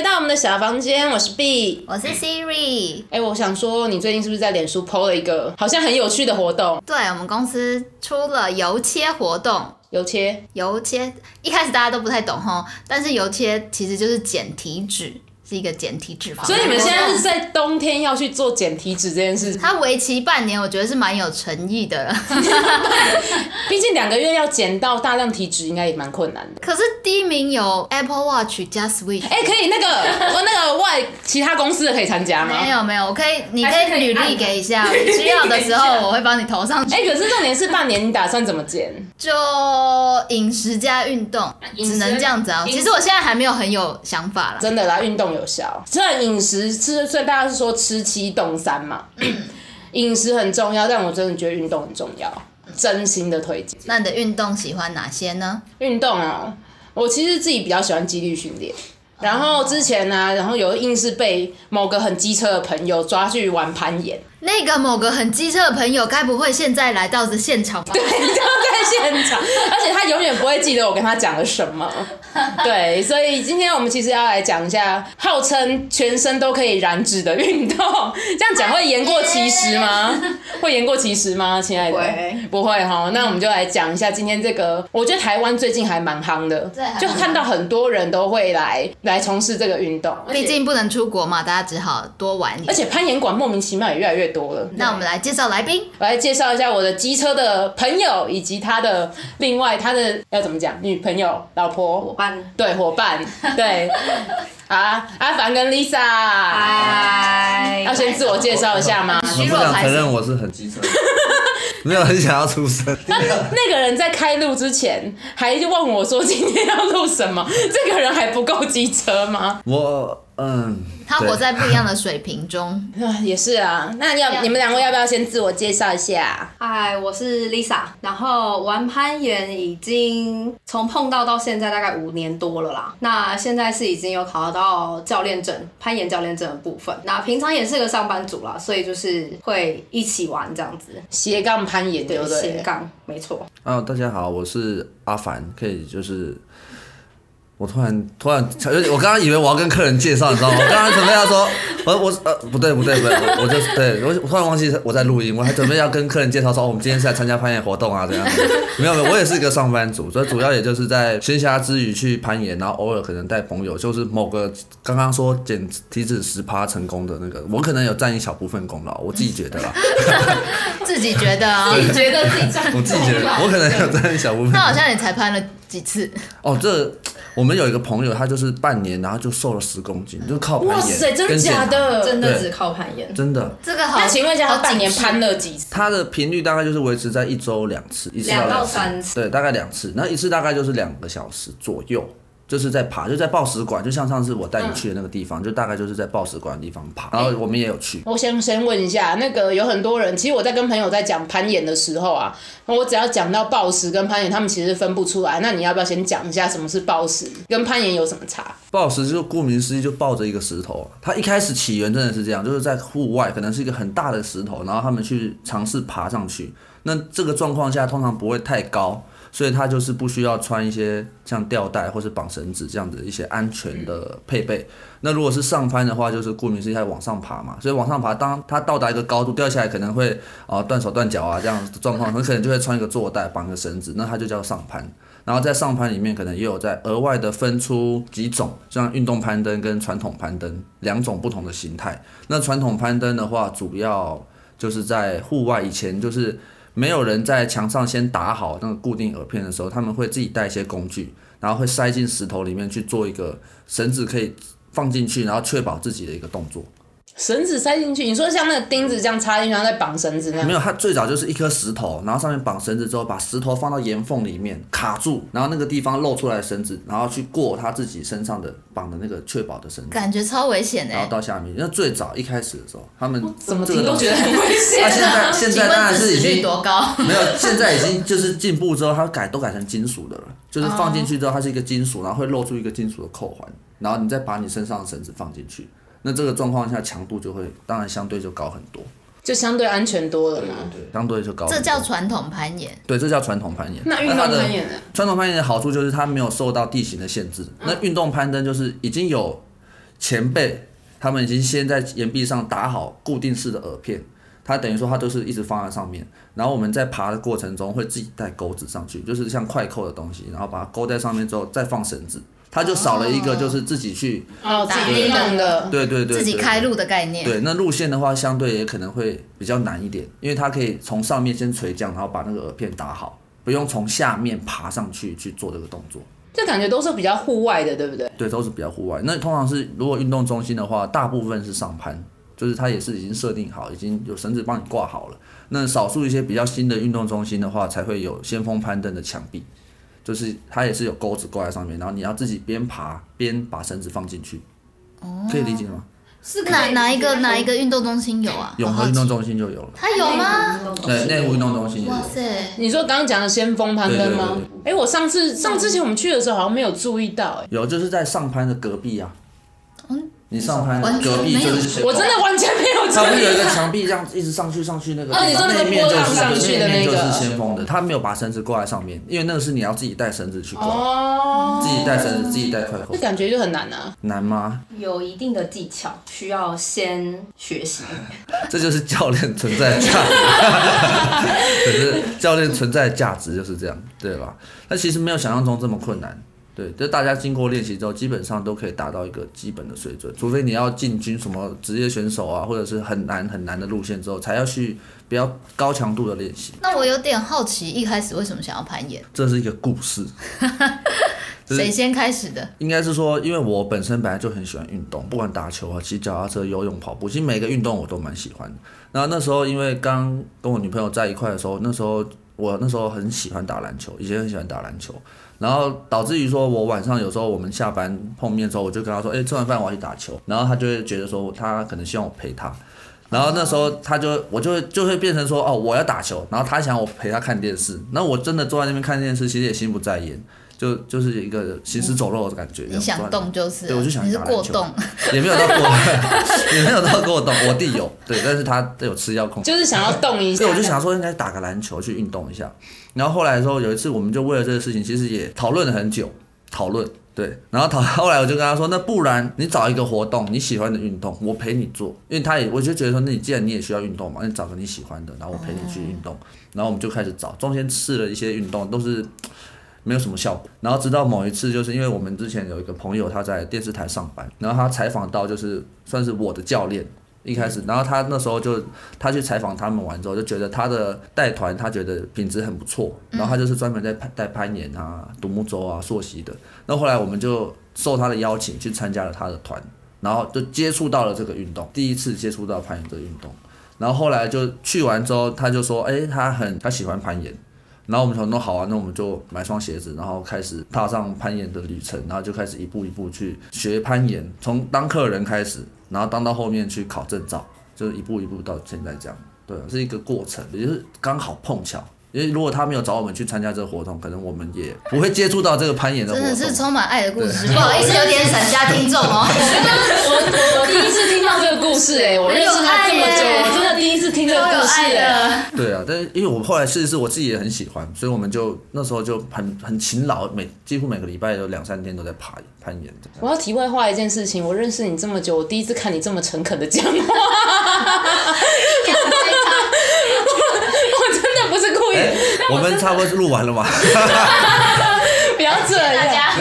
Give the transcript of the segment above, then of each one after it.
回到我们的小房间，我是 B，我是 Siri。哎、欸，我想说，你最近是不是在脸书 PO 了一个好像很有趣的活动？对，我们公司出了油切活动。油切，油切，一开始大家都不太懂哈，但是油切其实就是减体脂。是一个减体脂肪，所以你们现在是在冬天要去做减体脂这件事。它为期半年，我觉得是蛮有诚意的。毕竟两个月要减到大量体脂，应该也蛮困难的。可是第一名有 Apple Watch 加 Switch，哎、欸，可以那个我那个外其他公司的可以参加吗？没有没有，我可以，你可以 履历给一下，需要的时候我会帮你投上去。哎、欸，可是重点是半年，你打算怎么减？就饮食加运动，只能这样子啊。其实我现在还没有很有想法啦。真的啦，运动有。有效，虽然饮食吃，所以大家是说吃七动三嘛，饮食很重要，但我真的觉得运动很重要，真心的推荐。那你的运动喜欢哪些呢？运动啊，我其实自己比较喜欢肌力训练。然后之前呢、啊，然后有硬是被某个很机车的朋友抓去玩攀岩。那个某个很机车的朋友，该不会现在来到的现场吧？对，就在现场，而且他永远不会记得我跟他讲了什么。对，所以今天我们其实要来讲一下，号称全身都可以燃脂的运动。这样讲会言过其实吗？会言过其实吗，亲爱的？会不会哈？那我们就来讲一下今天这个，我觉得台湾最近还蛮夯的，就看到很多人都会来来从事这个运动。毕竟不能出国嘛，大家只好多玩。而且攀岩馆莫名其妙也越来越多了。那我们来介绍来宾，我来介绍一下我的机车的朋友，以及他的另外他的要怎么讲，女朋友、老婆、伙伴，对伙伴，对啊，阿凡跟 Lisa，嗨，要先自我介绍一下吗？我不想承认我是很机车，没有很想要出声。那那个人在开录之前还就问我说今天要录什么，这个人还不够机车吗？我。嗯，他活在不一样的水平中，也是啊。那要你们两位要不要先自我介绍一下？嗨，我是 Lisa，然后玩攀岩已经从碰到到现在大概五年多了啦。那现在是已经有考到教练证，攀岩教练证的部分。那平常也是个上班族啦，所以就是会一起玩这样子。斜杠攀岩对不对？斜杠没错。哦，大家好，我是阿凡，可以就是。我突然突然，我刚刚以为我要跟客人介绍，你知道吗？我刚刚准备要说，我我呃不对不对不对，我我就对我我突然忘记我在录音，我还准备要跟客人介绍说，我们今天是来参加攀岩活动啊，这样子。没有没有，我也是一个上班族，所以主要也就是在闲暇之余去攀岩，然后偶尔可能带朋友，就是某个刚刚说减体脂十趴成功的那个，我可能有占一小部分功劳，我自己觉得啦。自己觉得啊，自己觉得自己占，我自己觉得，我可能有占一小部分。那好像你才攀了几次？哦，这。我们有一个朋友，他就是半年，然后就瘦了十公斤，就靠攀岩。哇塞，真的？真的只靠攀岩？真的。这个好。那请问一下，他半年攀了几次？他的频率大概就是维持在一周两次，一次到两次。到三次。对，大概两次，那一次大概就是两个小时左右。就是在爬，就在报时馆，就像上次我带你去的那个地方，嗯、就大概就是在报时馆的地方爬。然后我们也有去。我先先问一下，那个有很多人，其实我在跟朋友在讲攀岩的时候啊，我只要讲到抱石跟攀岩，他们其实分不出来。那你要不要先讲一下什么是抱石，跟攀岩有什么差？抱石就顾名思义，就抱着一个石头。它一开始起源真的是这样，就是在户外，可能是一个很大的石头，然后他们去尝试爬上去。那这个状况下，通常不会太高。所以它就是不需要穿一些像吊带或是绑绳子这样子一些安全的配备。那如果是上攀的话，就是顾名思义在往上爬嘛。所以往上爬，当它到达一个高度掉下来，可能会啊断手断脚啊这样的状况，很可能就会穿一个坐带绑个绳子，那它就叫上攀。然后在上攀里面，可能也有在额外的分出几种，像运动攀登跟传统攀登两种不同的形态。那传统攀登的话，主要就是在户外，以前就是。没有人在墙上先打好那个固定耳片的时候，他们会自己带一些工具，然后会塞进石头里面去做一个绳子可以放进去，然后确保自己的一个动作。绳子塞进去，你说像那个钉子这样插进去，然后再绑绳子那样？没有，它最早就是一颗石头，然后上面绑绳子之后，把石头放到岩缝里面卡住，然后那个地方露出来的绳子，然后去过他自己身上的绑的那个确保的绳子。感觉超危险的。然后到下面，因为最早一开始的时候，他们怎么听都觉得很危险。那、啊、现在现在当然是已经多高？没有，现在已经就是进步之后，它改都改成金属的了，就是放进去之后，它是一个金属，然后会露出一个金属的扣环，然后你再把你身上的绳子放进去。那这个状况下强度就会，当然相对就高很多，就相对安全多了嘛。对，相对就高。这叫传统攀岩。对，这叫传统攀岩。那运动攀岩呢？传统攀岩的好处就是它没有受到地形的限制。那运动攀登就是已经有前辈他们已经先在岩壁上打好固定式的饵片，它等于说它都是一直放在上面，然后我们在爬的过程中会自己带钩子上去，就是像快扣的东西，然后把它勾在上面之后再放绳子，它就少了一个就是自己去哦，自己弄的，对对对，自己开路的概念。对，那路线的话相对也可能会比较难一点，因为它可以从上面先垂降，然后把那个耳片打好，不用从下面爬上去去做这个动作。这感觉都是比较户外的，对不对？对，都是比较户外。那通常是如果运动中心的话，大部分是上攀，就是它也是已经设定好，已经有绳子帮你挂好了。那少数一些比较新的运动中心的话，才会有先锋攀登的墙壁，就是它也是有钩子挂在上面，然后你要自己边爬边把绳子放进去。哦，可以理解吗？是哪哪一个哪一个运动中心有啊？永和运动中心就有了。它有吗？对，内湖运动中心有。哇塞！你说刚刚讲的先锋攀登吗？哎，我上次上之前我们去的时候好像没有注意到，哎，有就是在上攀的隔壁啊。嗯。你上攀隔壁就是，我真的完全没有。他不是有一个墙壁这样一直上去上去那个？哦，你说那个波浪上去的那个？就是先锋的，他没有把绳子挂在上面，因为那个是你要自己带绳子去挂。哦。自己带绳子，自己带快扣。这感觉就很难啊。难吗？有一定的技巧，需要先学习。这就是教练存在的价值。可是教练存在的价值就是这样，对吧？那其实没有想象中这么困难。对，就大家经过练习之后，基本上都可以达到一个基本的水准，除非你要进军什么职业选手啊，或者是很难很难的路线之后，才要去比较高强度的练习。那我有点好奇，一开始为什么想要攀岩？这是一个故事。谁先开始的？应该是说，因为我本身本来就很喜欢运动，不管打球啊、骑脚踏车、游泳、跑步，其实每个运动我都蛮喜欢的。然后那时候因为刚跟我女朋友在一块的时候，那时候我那时候很喜欢打篮球，以前很喜欢打篮球。然后导致于说，我晚上有时候我们下班碰面的时候，我就跟他说，哎，吃完饭我要去打球。然后他就会觉得说，他可能希望我陪他。然后那时候他就，我就会就会变成说，哦，我要打球，然后他想我陪他看电视。那我真的坐在那边看电视，其实也心不在焉。就就是一个行尸走肉的感觉。你想动就是，对，我就想打篮球。你是过动，也没有到过，也没有到过动。我弟有，对，但是他有吃药控制。就是想要动一下。对，我就想说应该打个篮球去运动一下。然后后来的时候，有一次我们就为了这个事情，其实也讨论了很久，讨论对。然后讨后来我就跟他说，那不然你找一个活动你喜欢的运动，我陪你做。因为他也我就觉得说，那你既然你也需要运动嘛，你找个你喜欢的，然后我陪你去运动。然后我们就开始找，中间试了一些运动，都是。没有什么效果，然后直到某一次，就是因为我们之前有一个朋友他在电视台上班，然后他采访到就是算是我的教练一开始，然后他那时候就他去采访他们完之后，就觉得他的带团他觉得品质很不错，然后他就是专门在带攀岩啊、独木舟啊、溯溪的，那后来我们就受他的邀请去参加了他的。团，然后就接触到了这个运动，第一次接触到攀岩这个运动，然后后来就去完之后，他就说，哎，他很他喜欢攀岩。然后我们说，那好啊，那我们就买双鞋子，然后开始踏上攀岩的旅程，然后就开始一步一步去学攀岩，从当客人开始，然后当到后面去考证照，就是一步一步到现在这样，对，是一个过程，也就是刚好碰巧。因为如果他没有找我们去参加这个活动，可能我们也不会接触到这个攀岩的活动。真的是充满爱的故事，不好意思，有点闪瞎听众哦。我我第一次听到这个故事，哎，我认识他这么久，我真的第一次听这个故事。对啊，但是因为我后来试一试，我自己也很喜欢，所以我们就那时候就很很勤劳，每几乎每个礼拜都两三天都在爬攀岩。我要题外话一件事情，我认识你这么久，我第一次看你这么诚恳的讲话。不是故意，欸，我们差不多是录完了吗？不要这样。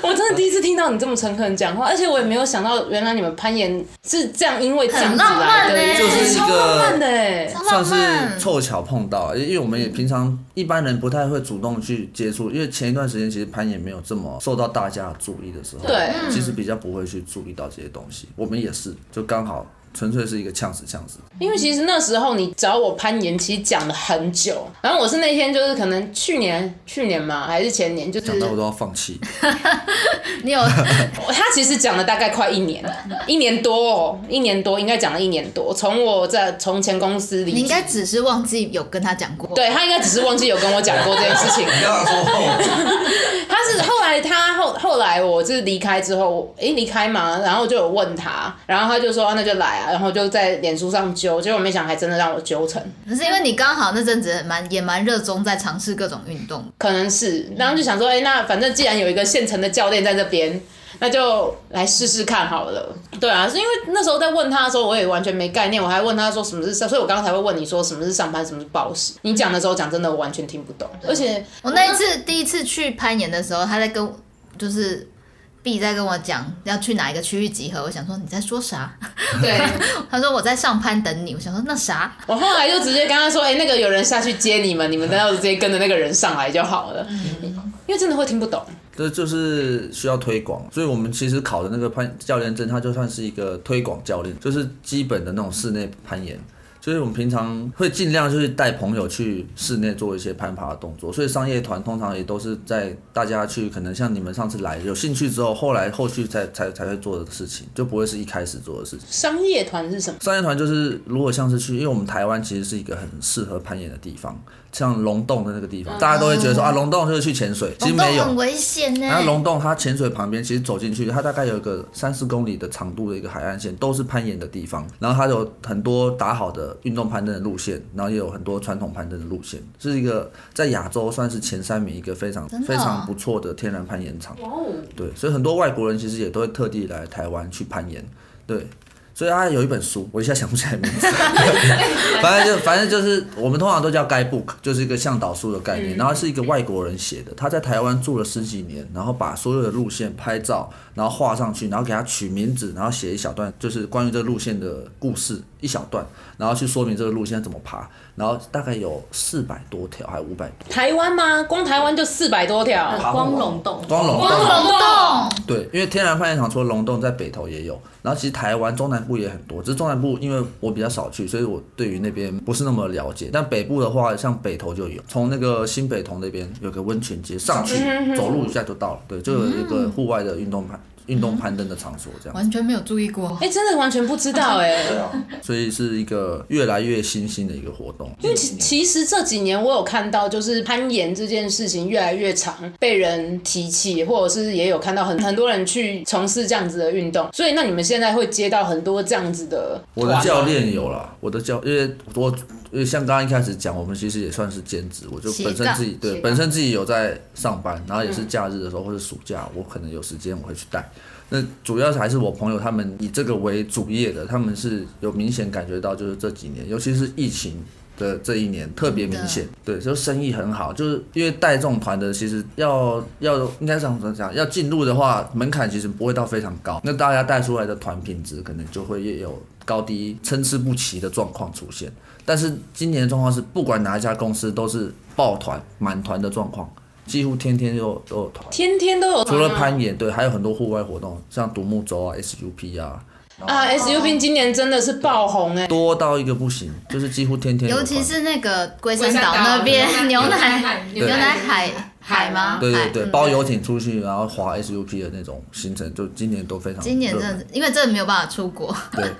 我真的第一次听到你这么诚恳讲话，而且我也没有想到，原来你们攀岩是这样，因为这样子来的，就是一个的，算是凑巧碰到，因为我们也平常一般人不太会主动去接触，因为前一段时间其实攀岩没有这么受到大家的注意的时候，对，其实比较不会去注意到这些东西。我们也是，就刚好。纯粹是一个呛死呛死，因为其实那时候你找我攀岩，其实讲了很久。然后我是那天就是可能去年去年嘛，还是前年，就是讲到我都要放弃。你有 他其实讲了大概快一年，一年多哦，一年多应该讲了一年多。从我在从前公司里，你应该只是忘记有跟他讲过。对，他应该只是忘记有跟我讲过这件事情。他是后来他后后来我就是离开之后，诶离开嘛，然后就有问他，然后他就说、啊、那就来啊。然后就在脸书上揪，结果没想还真的让我揪成。可是因为你刚好那阵子蛮也蛮热衷在尝试各种运动，可能是，然后就想说，哎，那反正既然有一个现成的教练在这边，那就来试试看好了。对啊，是因为那时候在问他的时候，我也完全没概念，我还问他说什么是上，所以我刚刚才会问你说什么是上班，什么是暴食。你讲的时候讲真的，我完全听不懂。而且我那一次第一次去攀岩的时候，他在跟就是。B 在跟我讲要去哪一个区域集合，我想说你在说啥？对，他说我在上攀等你，我想说那啥？我后来就直接跟他说，哎、欸，那个有人下去接你们，你们等下直接跟着那个人上来就好了，嗯、因为真的会听不懂。这就是需要推广，所以我们其实考的那个攀教练证，它就算是一个推广教练，就是基本的那种室内攀岩。所以我们平常会尽量就是带朋友去室内做一些攀爬的动作，所以商业团通常也都是在大家去可能像你们上次来有兴趣之后，后来后续才才才会做的事情，就不会是一开始做的事情。商业团是什么？商业团就是如果像是去，因为我们台湾其实是一个很适合攀岩的地方。像龙洞的那个地方，大家都会觉得说啊，龙洞就是去潜水，其实没有，很危险呢。然后龙洞它潜水旁边，其实走进去，它大概有一个三四公里的长度的一个海岸线，都是攀岩的地方。然后它有很多打好的运动攀登的路线，然后也有很多传统攀登的路线，是一个在亚洲算是前三名一个非常非常不错的天然攀岩场。对，所以很多外国人其实也都会特地来台湾去攀岩。对。所以他有一本书，我一下想不起来名字。反正就反正就是我们通常都叫 guidebook，就是一个向导书的概念。然后是一个外国人写的，他在台湾住了十几年，然后把所有的路线拍照，然后画上去，然后给它取名字，然后写一小段，就是关于这个路线的故事一小段，然后去说明这个路线怎么爬。然后大概有四百多条，还五百多。台湾吗？光台湾就四百多条。光龙洞。光龙洞。光龙洞。对，因为天然发电厂除了龙洞，在北投也有。然后其实台湾中南部也很多，只是中南部因为我比较少去，所以我对于那边不是那么了解。但北部的话，像北投就有，从那个新北投那边有个温泉街上去，走路一下就到了。对，就有一个户外的运动攀。运动攀登的场所，这样完全没有注意过，哎、欸，真的完全不知道，哎，对啊，所以是一个越来越新兴的一个活动。因为其其实这几年我有看到，就是攀岩这件事情越来越常被人提起，或者是也有看到很 很多人去从事这样子的运动。所以那你们现在会接到很多这样子的？我的教练有了，我的教，因为我因为像刚刚一开始讲，我们其实也算是兼职，我就本身自己对本身自己有在上班，然后也是假日的时候或者暑假，我可能有时间我会去带。那主要还是我朋友他们以这个为主业的，他们是有明显感觉到，就是这几年，尤其是疫情的这一年特别明显，对，就生意很好，就是因为带这种团的，其实要要应该这样讲，要进入的话，门槛其实不会到非常高，那大家带出来的团品质可能就会也有高低参差不齐的状况出现，但是今年的状况是，不管哪一家公司都是抱团满团的状况。几乎天天都有都有团，天天都有团。除了攀岩，对，还有很多户外活动，像独木舟啊、SUP 啊。啊，SUP 今年真的是爆红哎，多到一个不行，就是几乎天天。尤其是那个龟山岛那边，牛奶牛奶海海吗？对对对，包游艇出去，然后滑 SUP 的那种行程，就今年都非常。今年真的，因为真的没有办法出国。对。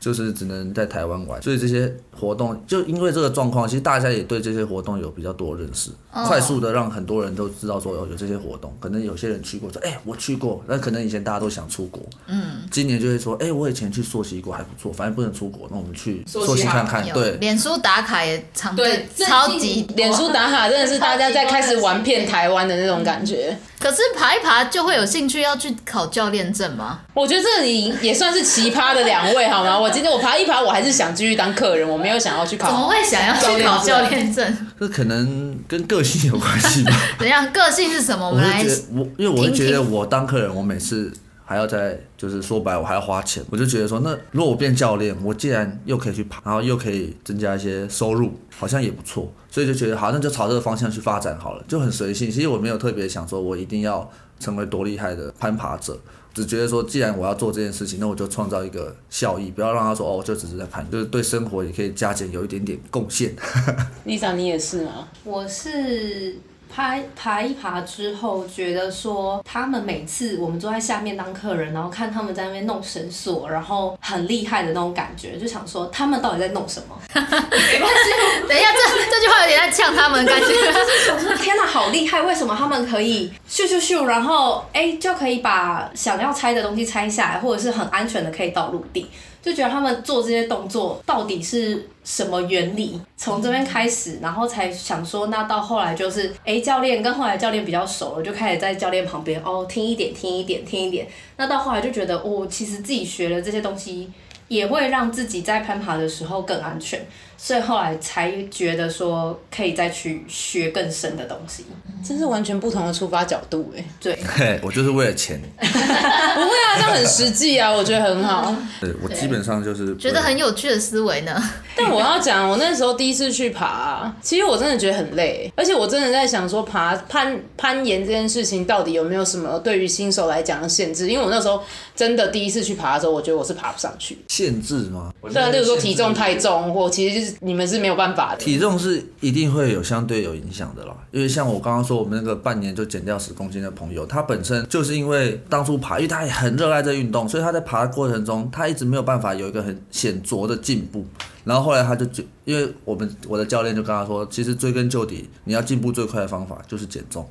就是只能在台湾玩，所以这些活动就因为这个状况，其实大家也对这些活动有比较多认识，哦、快速的让很多人都知道说有有这些活动。可能有些人去过说，哎、欸，我去过。那可能以前大家都想出国，嗯，今年就会说，哎、欸，我以前去溯溪过还不错，反正不能出国，那我们去溯溪看看。对，脸书打卡也常，对，超级脸书打卡真的是大家在开始玩遍台湾的那种感觉。可是爬一爬就会有兴趣要去考教练证吗？我觉得这里也算是奇葩的两位，好吗？我今天我爬一爬，我还是想继续当客人，我没有想要去考。怎么会想要去考教练证？这可能跟个性有关系吧。怎样？个性是什么？我们来，我因为我会觉得我当客人，我每次。还要再就是说白，我还要花钱，我就觉得说，那如果我变教练，我既然又可以去爬，然后又可以增加一些收入，好像也不错，所以就觉得好，那就朝这个方向去发展好了，就很随性。其实我没有特别想说，我一定要成为多厉害的攀爬者，只觉得说，既然我要做这件事情，那我就创造一个效益，不要让他说哦，就只是在盘，就是对生活也可以加减有一点点贡献。Lisa，你也是吗？我是。爬爬一爬之后，觉得说他们每次我们坐在下面当客人，然后看他们在那边弄绳索，然后很厉害的那种感觉，就想说他们到底在弄什么？没关系，等一下，这这句话有点在呛他们感觉。想说天哪，好厉害！为什么他们可以咻咻咻，然后哎就可以把想要拆的东西拆下来，或者是很安全的可以到陆地？就觉得他们做这些动作到底是什么原理？从这边开始，然后才想说，那到后来就是，哎，教练跟后来教练比较熟了，就开始在教练旁边哦，听一点，听一点，听一点。那到后来就觉得，哦，其实自己学了这些东西，也会让自己在攀爬的时候更安全。所以后来才觉得说可以再去学更深的东西，真是完全不同的出发角度哎。对，嘿，我就是为了钱。不会啊，这样很实际啊，我觉得很好。对，我基本上就是觉得很有趣的思维呢。但我要讲，我那时候第一次去爬，其实我真的觉得很累，而且我真的在想说，爬攀攀岩这件事情到底有没有什么对于新手来讲的限制？因为我那时候真的第一次去爬的时候，我觉得我是爬不上去。限制吗？对啊，例如说体重太重，或其实就是你们是没有办法的。体重是一定会有相对有影响的啦，因为像我刚刚说，我们那个半年就减掉十公斤的朋友，他本身就是因为当初爬，因为他也很热爱这运动，所以他在爬的过程中，他一直没有办法有一个很显著的进步。然后后来他就就，因为我们我的教练就跟他说，其实追根究底，你要进步最快的方法就是减重。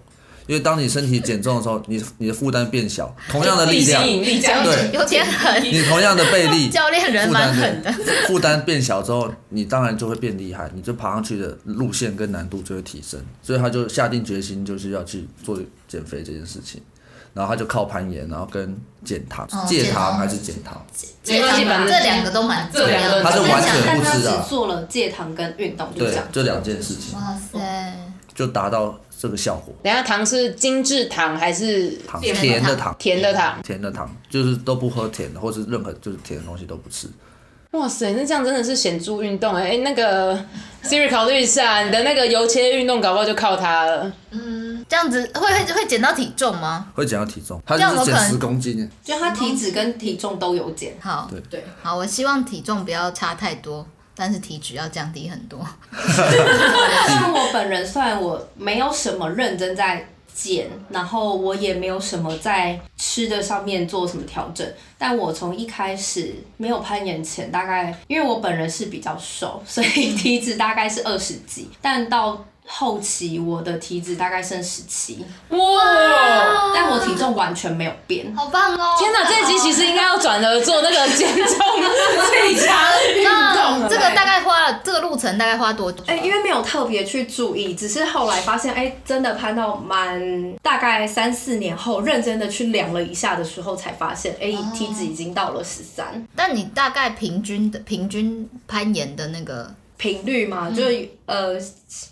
因为当你身体减重的时候，你你的负担变小，同样的力量，对，有点狠。你同样的背力，教练人蛮狠的。负担变小之后，你当然就会变厉害，你就爬上去的路线跟难度就会提升。所以他就下定决心，就是要去做减肥这件事情。然后他就靠攀岩，然后跟减糖，戒糖还是减糖？这两个都蛮重要的。他是完全不知道，只做了戒糖跟运动，就这样。对，这两件事情。哇塞！就达到。这个效果。等下糖是精致糖还是糖？甜的糖，甜的糖，甜的糖，就是都不喝甜的，或是任何就是甜的东西都不吃。哇塞，那这样真的是显著运动哎、欸！那个 Siri 考虑一下，你的那个油切运动搞不好就靠它了。嗯，这样子会会会减到体重吗？会减到体重，它就是减十公斤。就它体脂跟体重都有减。好，对对，好，我希望体重不要差太多。但是体脂要降低很多。像我本人，虽然我没有什么认真在减，然后我也没有什么在吃的上面做什么调整，但我从一开始没有攀岩前，大概因为我本人是比较瘦，所以体脂大概是二十几，但到。后期我的体脂大概剩十七，哇！但我体重完全没有变，好棒哦！天哪，这一集其实应该要转而做那个减重最强运动。这个大概花了这个路程大概花多久？哎、欸，因为没有特别去注意，只是后来发现，哎、欸，真的攀到蛮大概三四年后，认真的去量了一下的时候，才发现，哎、欸，体脂已经到了十三。但你大概平均的平均攀岩的那个。频率嘛，就是呃，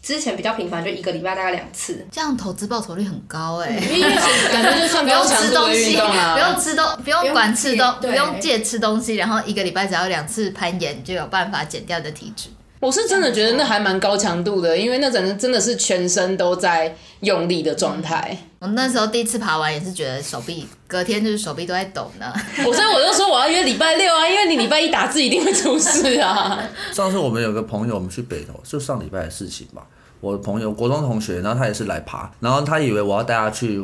之前比较频繁，就一个礼拜大概两次。这样投资报酬率很高哎，感觉就算不用吃东西，不用吃东，不用管吃东，不用戒吃东西，然后一个礼拜只要两次攀岩，就有办法减掉的体脂。我是真的觉得那还蛮高强度的，因为那真的真的是全身都在用力的状态。我那时候第一次爬完也是觉得手臂，隔天就是手臂都在抖呢。我所以我就因为礼拜六啊，因为你礼拜一打字一定会出事啊。上次我们有个朋友，我们去北投，就上礼拜的事情吧。我的朋友国中同学，然后他也是来爬，然后他以为我要带他去。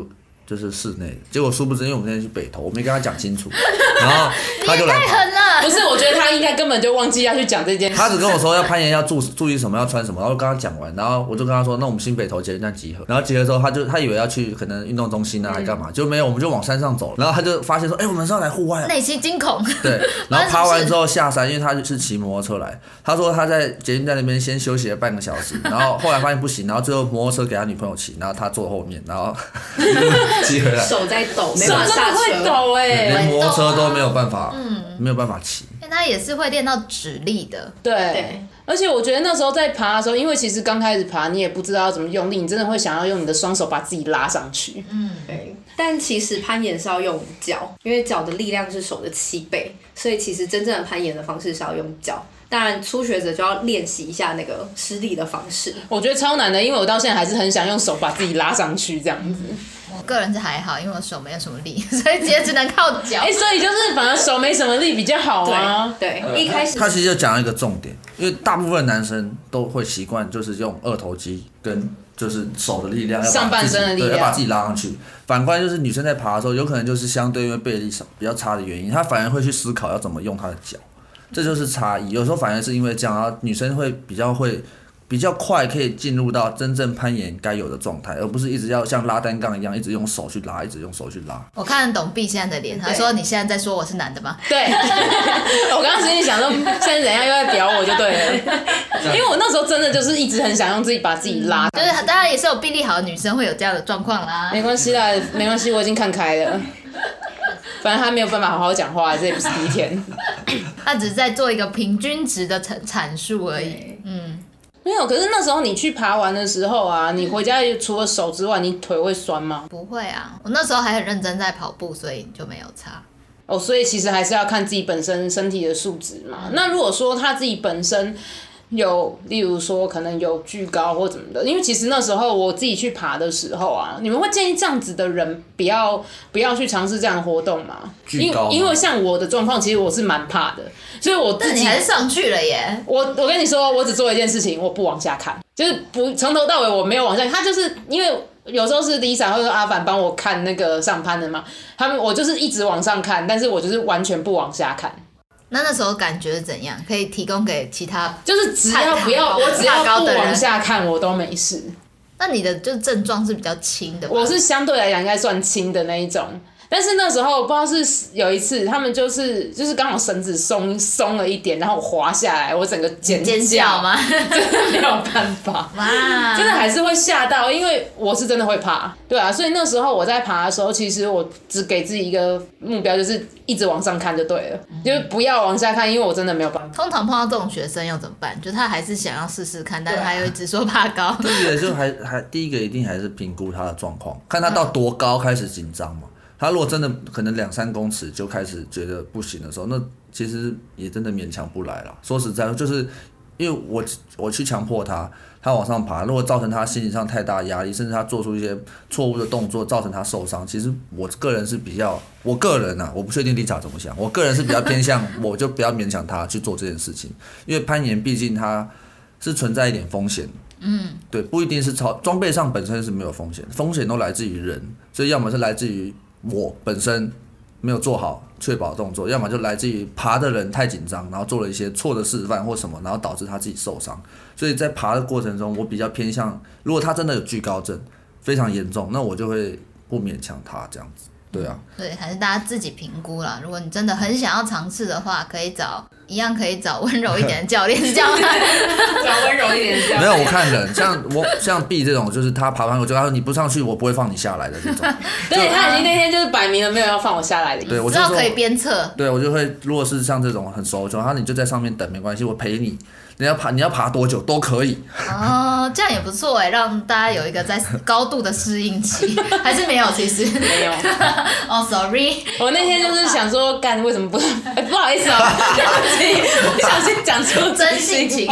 就是室内，结果殊不知，因为我们现在去北投，我没跟他讲清楚，然后他就来。太狠了！不是，我觉得他应该根本就忘记要去讲这件事。他只跟我说要攀岩要注注意什么，要穿什么，然后跟他讲完，然后我就跟他说，那我们新北投捷运站集合。然后集合之后，他就他以为要去可能运动中心啊，还干嘛，就没有，我们就往山上走。然后他就发现说，哎、欸，我们是要来户外。内心惊恐。对，然后爬完之后下山，因为他是骑摩托车来，他说他在捷运站那边先休息了半个小时，然后后来发现不行，然后最后摩托车给他女朋友骑，然后他坐后面，然后 骑回来。在抖，没办法下车，会抖哎、欸，连摩托车都没有办法，嗯，没有办法骑。因为他也是会练到指力的，对，对。而且我觉得那时候在爬的时候，因为其实刚开始爬，你也不知道要怎么用力，你真的会想要用你的双手把自己拉上去。嗯，对。但其实攀岩是要用脚，因为脚的力量是手的七倍，所以其实真正的攀岩的方式是要用脚。当然，初学者就要练习一下那个施力的方式。我觉得超难的，因为我到现在还是很想用手把自己拉上去这样子。我个人是还好，因为我手没有什么力，所以直接只能靠脚。哎、欸，所以就是反正手没什么力比较好啊。对，对一开始他其实就讲了一个重点，因为大部分男生都会习惯就是用二头肌跟就是手的力量，上半身的力量对，要把自己拉上去。反观就是女生在爬的时候，有可能就是相对因为背力少比较差的原因，她反而会去思考要怎么用她的脚，这就是差异。有时候反而是因为这样，然后女生会比较会比较快可以进入到真正攀岩该有的状态，而不是一直要像拉单杠一样，一直用手去拉，一直用手去拉。我看得懂 B 现在的脸，他说：“你现在在说我是男的吗？”对，我刚刚心里想说，现在怎样又在屌我就对了，因为我那时候真的就是一直很想用自己把自己拉，就是当然也是有臂力好的女生会有这样的状况啦。没关系啦，没关系，我已经看开了。反正他没有办法好好讲话，这也不是第一天。他只是在做一个平均值的阐阐述而已。嗯。没有，可是那时候你去爬完的时候啊，你回家除了手之外，你腿会酸吗？不会啊，我那时候还很认真在跑步，所以就没有差。哦，所以其实还是要看自己本身身体的素质嘛。嗯、那如果说他自己本身。有，例如说可能有巨高或怎么的，因为其实那时候我自己去爬的时候啊，你们会建议这样子的人不要不要去尝试这样的活动吗？惧高吗？因因为像我的状况，其实我是蛮怕的，所以我自己还是上去了耶。我我跟你说，我只做一件事情，我不往下看，就是不从头到尾我没有往下看。他就是因为有时候是 Lisa 或者阿凡帮我看那个上攀的嘛，他们我就是一直往上看，但是我就是完全不往下看。那那时候感觉是怎样？可以提供给其他，就是只要不要，我只要不往下看，我都没事。那你的就症状是比较轻的？我是相对来讲应该算轻的那一种。但是那时候不知道是有一次，他们就是就是刚好绳子松松了一点，然后我滑下来，我整个尖尖叫吗？真的没有办法，哇，真的还是会吓到，因为我是真的会怕，对啊，所以那时候我在爬的时候，其实我只给自己一个目标，就是一直往上看就对了，嗯、就是不要往下看，因为我真的没有办法。通常碰到这种学生要怎么办？就他还是想要试试看，但是他又一直说怕高。对，就还还第一个一定还是评估他的状况，看他到多高开始紧张嘛。他如果真的可能两三公尺就开始觉得不行的时候，那其实也真的勉强不来了。说实在，就是因为我我去强迫他，他往上爬，如果造成他心理上太大压力，甚至他做出一些错误的动作，造成他受伤，其实我个人是比较，我个人啊，我不确定丽莎怎么想，我个人是比较偏向，我就不要勉强他去做这件事情，因为攀岩毕竟它是存在一点风险。嗯，对，不一定是超装备上本身是没有风险，风险都来自于人，所以要么是来自于。我本身没有做好确保动作，要么就来自于爬的人太紧张，然后做了一些错的示范或什么，然后导致他自己受伤。所以在爬的过程中，我比较偏向，如果他真的有惧高症，非常严重，那我就会不勉强他这样子。对啊，对，还是大家自己评估啦。如果你真的很想要尝试的话，可以找一样可以找温柔一点的教练，是这样吗？找温柔一点的教练。没有，我看人像我像 B 这种，就是他爬完我就他说你不上去，我不会放你下来的这种。对，他已经那天就是摆明了没有要放我下来的意思。对，我知道可以鞭策。对，我就会，如果是像这种很熟就，然后你就在上面等没关系，我陪你。你要爬，你要爬多久都可以。哦，这样也不错哎，让大家有一个在高度的适应期，还是没有，其实没有。哦，sorry，我那天就是想说，干为什么不？哎，不好意思哦，不小心讲出真心情。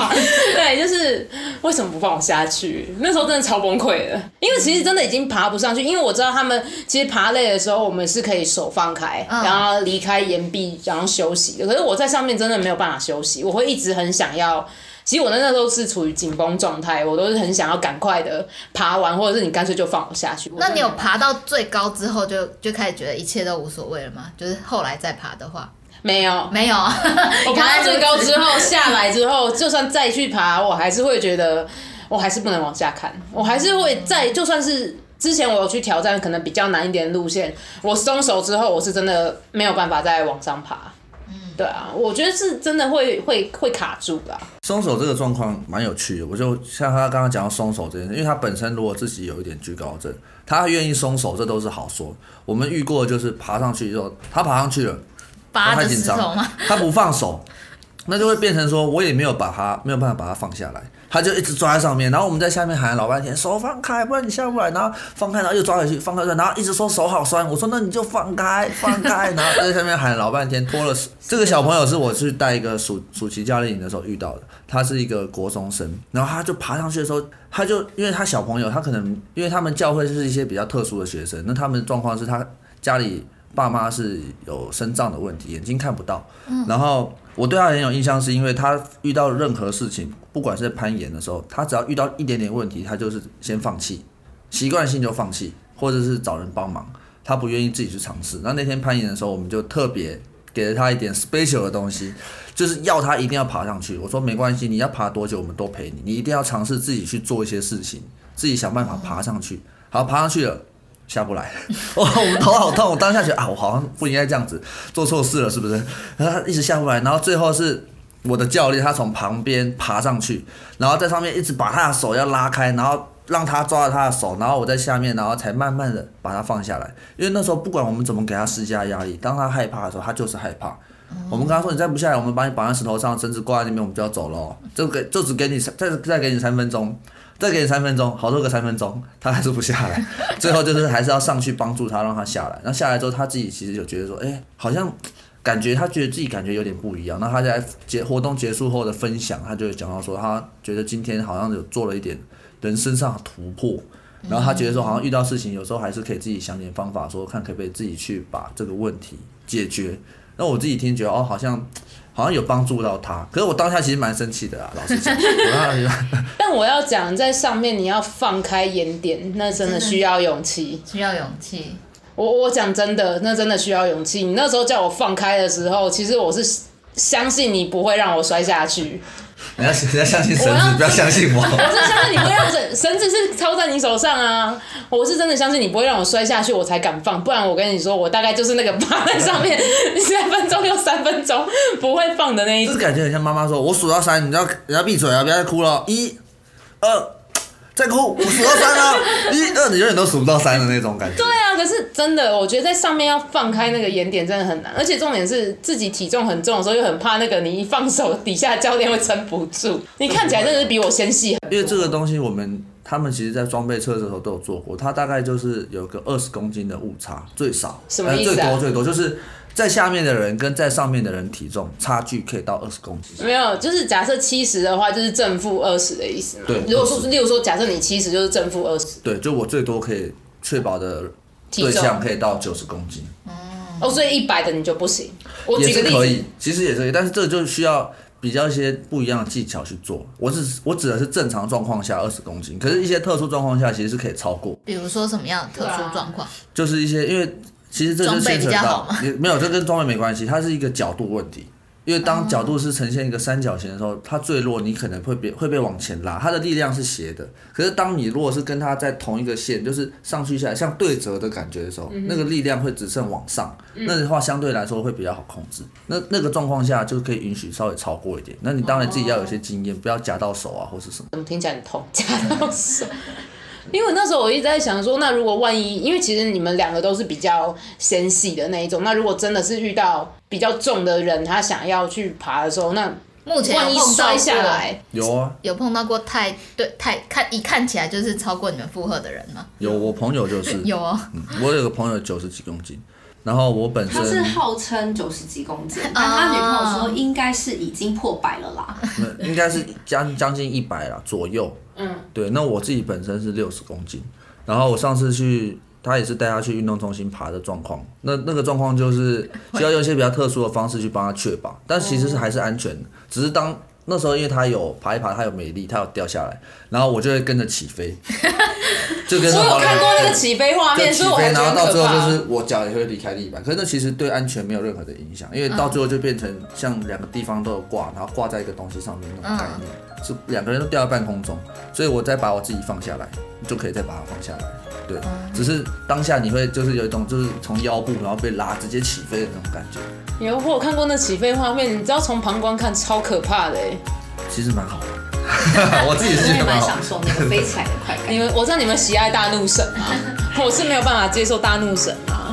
对，就是为什么不放我下去？那时候真的超崩溃的，因为其实真的已经爬不上去。因为我知道他们其实爬累的时候，我们是可以手放开，然后离开岩壁，然后休息的。可是我在上面真的没有办法休息，我会一直很想要。其实我那那时候是处于紧绷状态，我都是很想要赶快的爬完，或者是你干脆就放我下去。那你有爬到最高之后就就开始觉得一切都无所谓了吗？就是后来再爬的话，没有，没有。我爬到最高之后 下来之后，就算再去爬，我还是会觉得我还是不能往下看，我还是会再就算是之前我有去挑战可能比较难一点的路线，我松手之后，我是真的没有办法再往上爬。对啊，我觉得是真的会会会卡住吧。松手这个状况蛮有趣的，我就像他刚刚讲到松手这件事，因为他本身如果自己有一点居高症，他愿意松手，这都是好说。我们遇过的就是爬上去之后，他爬上去了，他太紧张，他不放手，那就会变成说我也没有把他没有办法把他放下来。他就一直抓在上面，然后我们在下面喊了老半天，手放开，不然你下不来。然后放开，然后又抓回去，放开，然后一直说手好酸。我说那你就放开，放开。然后在下面喊了老半天，拖了。这个小朋友是我去带一个暑暑期教练营的时候遇到的，他是一个国中生，然后他就爬上去的时候，他就因为他小朋友，他可能因为他们教会就是一些比较特殊的学生，那他们状况是他家里爸妈是有身障的问题，眼睛看不到，然后。我对他很有印象，是因为他遇到任何事情，不管是在攀岩的时候，他只要遇到一点点问题，他就是先放弃，习惯性就放弃，或者是找人帮忙，他不愿意自己去尝试。那那天攀岩的时候，我们就特别给了他一点 special 的东西，就是要他一定要爬上去。我说没关系，你要爬多久我们都陪你，你一定要尝试自己去做一些事情，自己想办法爬上去。好，爬上去了。下不来，哇！我们头好痛，我当下觉得啊，我好像不应该这样子做错事了，是不是？然后他一直下不来，然后最后是我的教练，他从旁边爬上去，然后在上面一直把他的手要拉开，然后让他抓着他的手，然后我在下面，然后才慢慢的把他放下来。因为那时候不管我们怎么给他施加压力，当他害怕的时候，他就是害怕。我们跟他说：“你再不下来，我们把你绑在石头上，绳子挂在那边，我们就要走了。就给就只给你三再再给你三分钟。”再给你三分钟，好多个三分钟，他还是不下来。最后就是还是要上去帮助他，让他下来。那下来之后，他自己其实就觉得说，哎、欸，好像感觉他觉得自己感觉有点不一样。那他在结活动结束后的分享，他就会讲到说，他觉得今天好像有做了一点人身上的突破。然后他觉得说，好像遇到事情，有时候还是可以自己想点方法，说看可不可以自己去把这个问题解决。那我自己听觉得，哦，好像。好像有帮助到他，可是我当下其实蛮生气的啊，老实讲。但我要讲，在上面你要放开眼点，那真的需要勇气。需要勇气。我我讲真的，那真的需要勇气。你那时候叫我放开的时候，其实我是相信你不会让我摔下去。你要你要相信绳子，不要相信我。我是相信你不会让绳绳子是操在你手上啊！我是真的相信你不会让我摔下去，我才敢放。不然我跟你说，我大概就是那个趴在上面 三分钟又三分钟不会放的那一种。就是感觉很像妈妈说：“我数到三，你要你要闭嘴啊，不要再哭了。”一、二。再哭，我数到三啊，一、二，你永远都数不到三的那种感觉。对啊，可是真的，我觉得在上面要放开那个眼点真的很难，而且重点是自己体重很重的时候，又很怕那个你一放手，底下教练会撑不住。你看起来真的是比我纤细。因为这个东西，我们他们其实在装备测试的时候都有做过，它大概就是有个二十公斤的误差，最少。什么意思啊？最多最多就是。在下面的人跟在上面的人体重差距可以到二十公斤。没有，就是假设七十的话，就是正负二十的意思嘛。对。如果说，例如说，假设你七十，就是正负二十。对，就我最多可以确保的对象可以到九十公斤。哦。哦，所以一百的你就不行。我举个例子。也是可以，其实也是可以，但是这就需要比较一些不一样的技巧去做。我是我指的是正常状况下二十公斤，可是一些特殊状况下其实是可以超过。比如说什么样的特殊状况？就是一些因为。其实这就牵扯到，也没有，这跟装备没关系，它是一个角度问题。因为当角度是呈现一个三角形的时候，它坠落，你可能会被会被往前拉，它的力量是斜的。可是当你如果是跟它在同一个线，就是上去下来像对折的感觉的时候，那个力量会只剩往上，那的话相对来说会比较好控制。那那个状况下就可以允许稍微超过一点。那你当然自己要有些经验，不要夹到手啊或是什么。怎么听起来很痛？夹到手。因为那时候我一直在想说，那如果万一，因为其实你们两个都是比较纤细的那一种，那如果真的是遇到比较重的人，他想要去爬的时候，那目前万一摔下来，有啊，有碰到过太对太看一看起来就是超过你们负荷的人吗？有，我朋友就是。有哦、嗯，我有个朋友九十几公斤，然后我本身他是号称九十几公斤，但他女朋友说应该是已经破百了啦，应该是将将近一百了左右。嗯，对，那我自己本身是六十公斤，然后我上次去，他也是带他去运动中心爬的状况，那那个状况就是需要用一些比较特殊的方式去帮他确保，但其实是还是安全的，只是当。那时候因为他有爬一爬，他有美丽，他有掉下来，然后我就会跟着起飞，就跟着。我有看过那个起飞画面，所以我觉得然后到最后就是我脚也会离开地板，可是那其实对安全没有任何的影响，因为到最后就变成像两个地方都有挂，然后挂在一个东西上面那种概念，是两个人都掉在半空中，所以我再把我自己放下来，就可以再把它放下来。对，只是当下你会就是有一种就是从腰部然后被拉直接起飞的那种感觉。有，我有看过那起飞画面，你知道从旁观看超可怕的哎。其实蛮好的，我自己是觉得蛮享受那个飞起来的快感。你们我知道你们喜爱大怒神吗？我是没有办法接受大怒神嘛。